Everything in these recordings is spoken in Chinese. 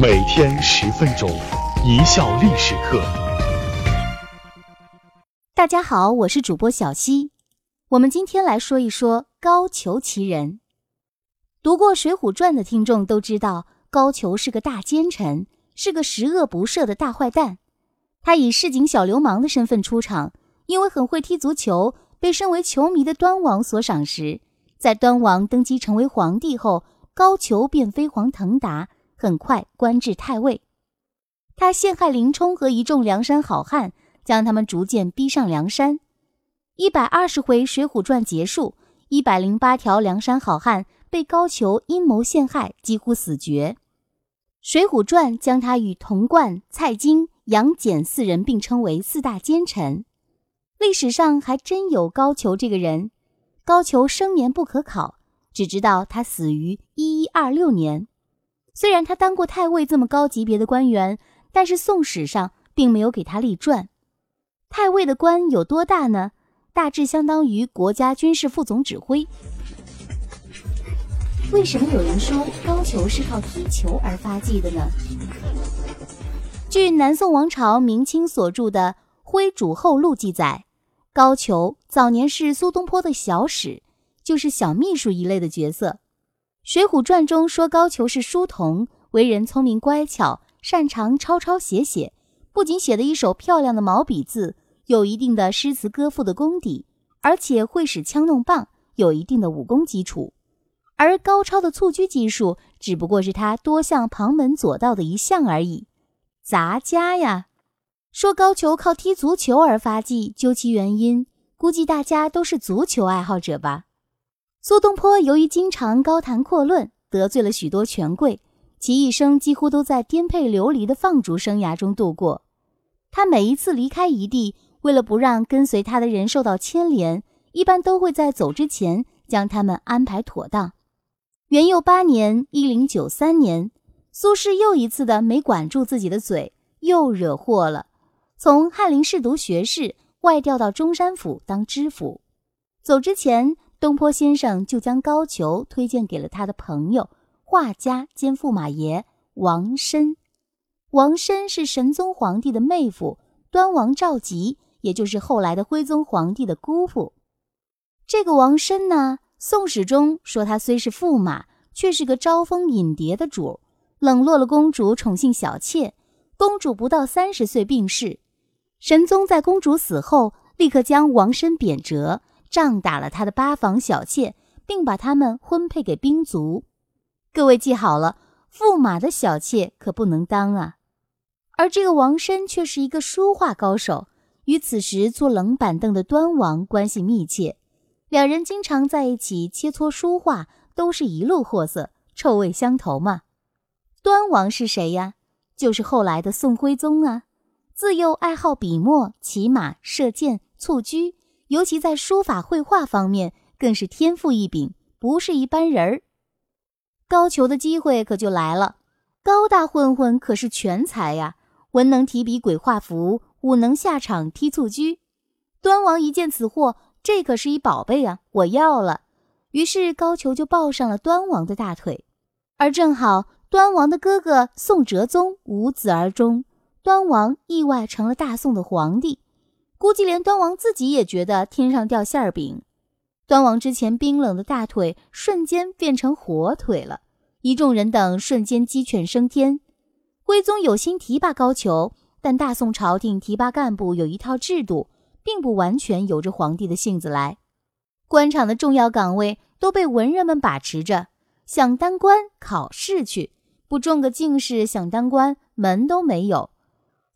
每天十分钟，一笑历史课。大家好，我是主播小溪。我们今天来说一说高俅其人。读过《水浒传》的听众都知道，高俅是个大奸臣，是个十恶不赦的大坏蛋。他以市井小流氓的身份出场，因为很会踢足球，被身为球迷的端王所赏识。在端王登基成为皇帝后，高俅便飞黄腾达，很快官至太尉。他陷害林冲和一众梁山好汉，将他们逐渐逼上梁山。一百二十回《水浒传》结束，一百零八条梁山好汉被高俅阴谋陷害，几乎死绝。《水浒传》将他与童贯、蔡京、杨戬四人并称为四大奸臣。历史上还真有高俅这个人。高俅生年不可考。只知道他死于一一二六年。虽然他当过太尉这么高级别的官员，但是宋史上并没有给他立传。太尉的官有多大呢？大致相当于国家军事副总指挥。为什么有人说高俅是靠踢球而发迹的呢？据南宋王朝明清所著的《徽主后录》记载，高俅早年是苏东坡的小史。就是小秘书一类的角色，《水浒传》中说高俅是书童，为人聪明乖巧，擅长抄抄写写，不仅写的一手漂亮的毛笔字，有一定的诗词歌赋的功底，而且会使枪弄棒，有一定的武功基础。而高超的蹴鞠技术，只不过是他多项旁门左道的一项而已。杂家呀，说高俅靠踢足球而发迹，究其原因，估计大家都是足球爱好者吧。苏东坡由于经常高谈阔论，得罪了许多权贵，其一生几乎都在颠沛流离的放逐生涯中度过。他每一次离开一地，为了不让跟随他的人受到牵连，一般都会在走之前将他们安排妥当。元佑八年（一零九三年），苏轼又一次的没管住自己的嘴，又惹祸了，从翰林侍读学士外调到中山府当知府。走之前。东坡先生就将高俅推荐给了他的朋友、画家兼驸马爷王申。王申是神宗皇帝的妹夫，端王赵佶，也就是后来的徽宗皇帝的姑父。这个王申呢，宋史中说他虽是驸马，却是个招蜂引蝶的主，冷落了公主，宠幸小妾。公主不到三十岁病逝，神宗在公主死后，立刻将王申贬谪。仗打了他的八房小妾，并把他们婚配给兵卒。各位记好了，驸马的小妾可不能当啊。而这个王申却是一个书画高手，与此时坐冷板凳的端王关系密切，两人经常在一起切磋书画，都是一路货色，臭味相投嘛。端王是谁呀？就是后来的宋徽宗啊。自幼爱好笔墨、骑马、射箭、蹴鞠。尤其在书法绘画方面，更是天赋异禀，不是一般人儿。高俅的机会可就来了。高大混混可是全才呀，文能提笔鬼画符，武能下场踢蹴鞠。端王一见此货，这可是一宝贝啊，我要了。于是高俅就抱上了端王的大腿，而正好端王的哥哥宋哲宗无子而终，端王意外成了大宋的皇帝。估计连端王自己也觉得天上掉馅儿饼，端王之前冰冷的大腿瞬间变成火腿了，一众人等瞬间鸡犬升天。徽宗有心提拔高俅，但大宋朝廷提拔干部有一套制度，并不完全由着皇帝的性子来。官场的重要岗位都被文人们把持着，想当官考试去，不中个进士想当官门都没有。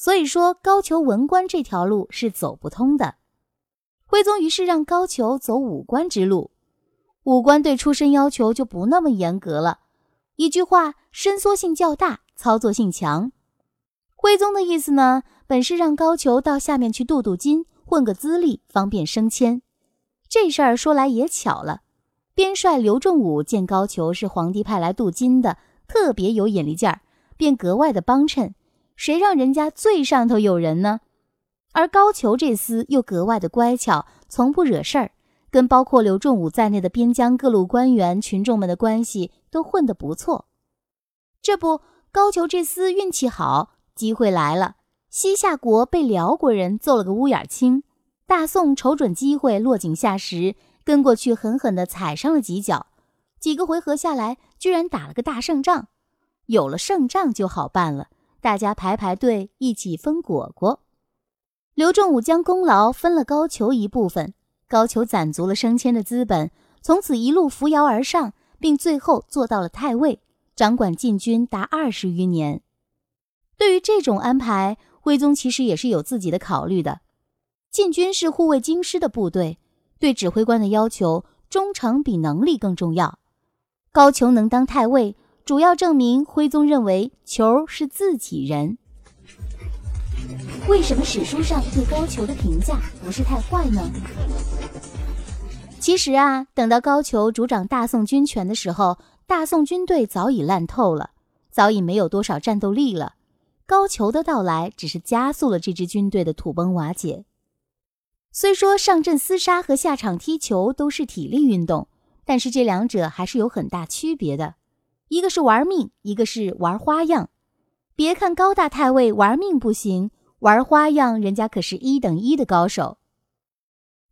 所以说，高俅文官这条路是走不通的。徽宗于是让高俅走武官之路，武官对出身要求就不那么严格了。一句话，伸缩性较大，操作性强。徽宗的意思呢，本是让高俅到下面去镀镀金，混个资历，方便升迁。这事儿说来也巧了，边帅刘仲武见高俅是皇帝派来镀金的，特别有眼力劲儿，便格外的帮衬。谁让人家最上头有人呢？而高俅这厮又格外的乖巧，从不惹事儿，跟包括刘仲武在内的边疆各路官员群众们的关系都混得不错。这不，高俅这厮运气好，机会来了。西夏国被辽国人揍了个乌眼青，大宋瞅准机会落井下石，跟过去狠狠地踩上了几脚。几个回合下来，居然打了个大胜仗。有了胜仗就好办了，大家排排队一起分果果。刘仲武将功劳分了高俅一部分，高俅攒足了升迁的资本，从此一路扶摇而上，并最后做到了太尉，掌管禁军达二十余年。对于这种安排，徽宗其实也是有自己的考虑的。禁军是护卫京师的部队，对指挥官的要求，忠诚比能力更重要。高俅能当太尉，主要证明徽宗认为球是自己人。为什么史书上对高俅的评价不是太坏呢？其实啊，等到高俅主掌大宋军权的时候，大宋军队早已烂透了，早已没有多少战斗力了。高俅的到来只是加速了这支军队的土崩瓦解。虽说上阵厮杀和下场踢球都是体力运动，但是这两者还是有很大区别的，一个是玩命，一个是玩花样。别看高大太尉玩命不行。玩花样，人家可是一等一的高手。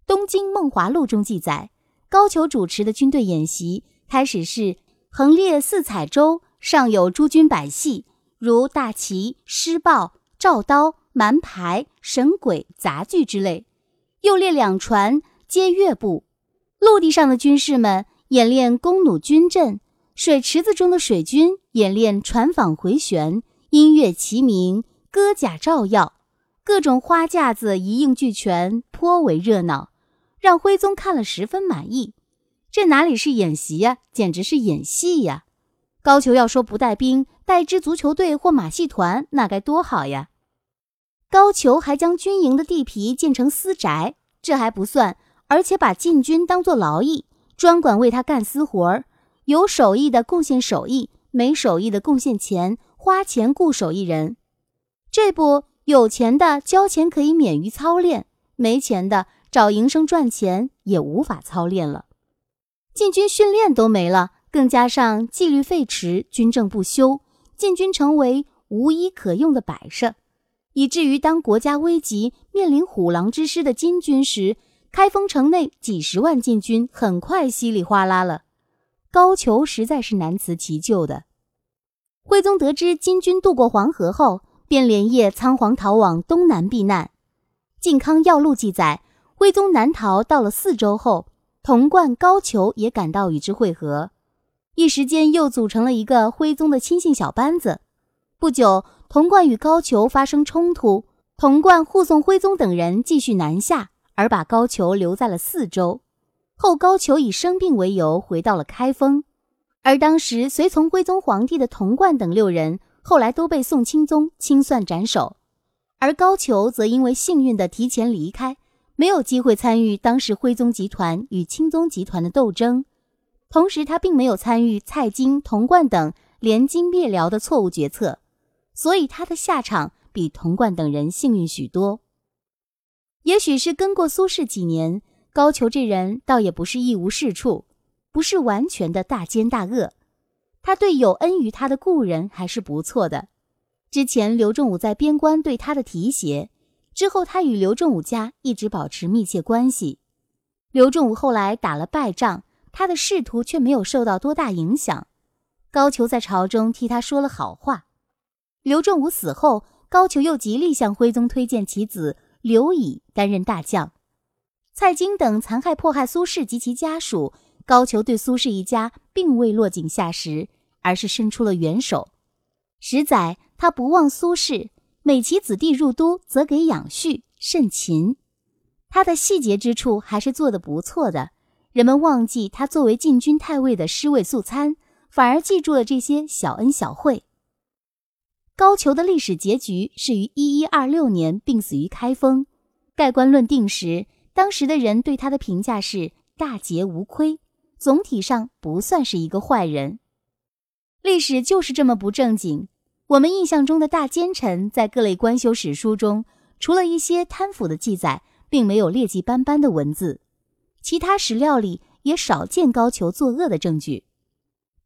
《东京梦华录》中记载，高俅主持的军队演习开始是横列四彩舟，上有诸军百戏，如大旗、狮豹、照刀、蛮牌、神鬼、杂剧之类；又列两船皆乐部。陆地上的军士们演练弓弩军阵，水池子中的水军演练船舫回旋，音乐齐鸣，歌甲照耀。各种花架子一应俱全，颇为热闹，让徽宗看了十分满意。这哪里是演习呀，简直是演戏呀！高俅要说不带兵，带支足球队或马戏团，那该多好呀！高俅还将军营的地皮建成私宅，这还不算，而且把禁军当作劳役，专管为他干私活儿。有手艺的贡献手艺，没手艺的贡献钱，花钱雇手艺人。这不。有钱的交钱可以免于操练，没钱的找营生赚钱也无法操练了。禁军训练都没了，更加上纪律废弛，军政不修，禁军成为无一可用的摆设，以至于当国家危急，面临虎狼之师的金军时，开封城内几十万禁军很快稀里哗啦了。高俅实在是难辞其咎的。徽宗得知金军渡过黄河后。便连夜仓皇逃往东南避难。《靖康要录》记载，徽宗南逃到了四周后，童贯、高俅也赶到与之会合，一时间又组成了一个徽宗的亲信小班子。不久，童贯与高俅发生冲突，童贯护送徽宗等人继续南下，而把高俅留在了四周。后高俅以生病为由回到了开封，而当时随从徽宗皇帝的童贯等六人。后来都被宋钦宗清算斩首，而高俅则因为幸运的提前离开，没有机会参与当时徽宗集团与钦宗集团的斗争。同时，他并没有参与蔡京、童贯等联金灭辽的错误决策，所以他的下场比童贯等人幸运许多。也许是跟过苏轼几年，高俅这人倒也不是一无是处，不是完全的大奸大恶。他对有恩于他的故人还是不错的。之前刘仲武在边关对他的提携，之后他与刘仲武家一直保持密切关系。刘仲武后来打了败仗，他的仕途却没有受到多大影响。高俅在朝中替他说了好话。刘仲武死后，高俅又极力向徽宗推荐其子刘乙担任大将。蔡京等残害迫害苏轼及其家属，高俅对苏轼一家并未落井下石。而是伸出了援手。十载，他不忘苏轼，每其子弟入都，则给养恤，甚勤。他的细节之处还是做得不错的。人们忘记他作为禁军太尉的尸位素餐，反而记住了这些小恩小惠。高俅的历史结局是于一一二六年病死于开封。盖棺论定时，当时的人对他的评价是大节无亏，总体上不算是一个坏人。历史就是这么不正经。我们印象中的大奸臣，在各类官修史书中，除了一些贪腐的记载，并没有劣迹斑斑的文字。其他史料里也少见高俅作恶的证据。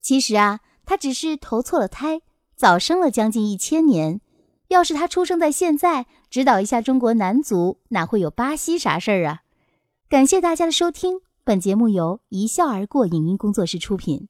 其实啊，他只是投错了胎，早生了将近一千年。要是他出生在现在，指导一下中国男足，哪会有巴西啥事儿啊？感谢大家的收听，本节目由一笑而过影音工作室出品。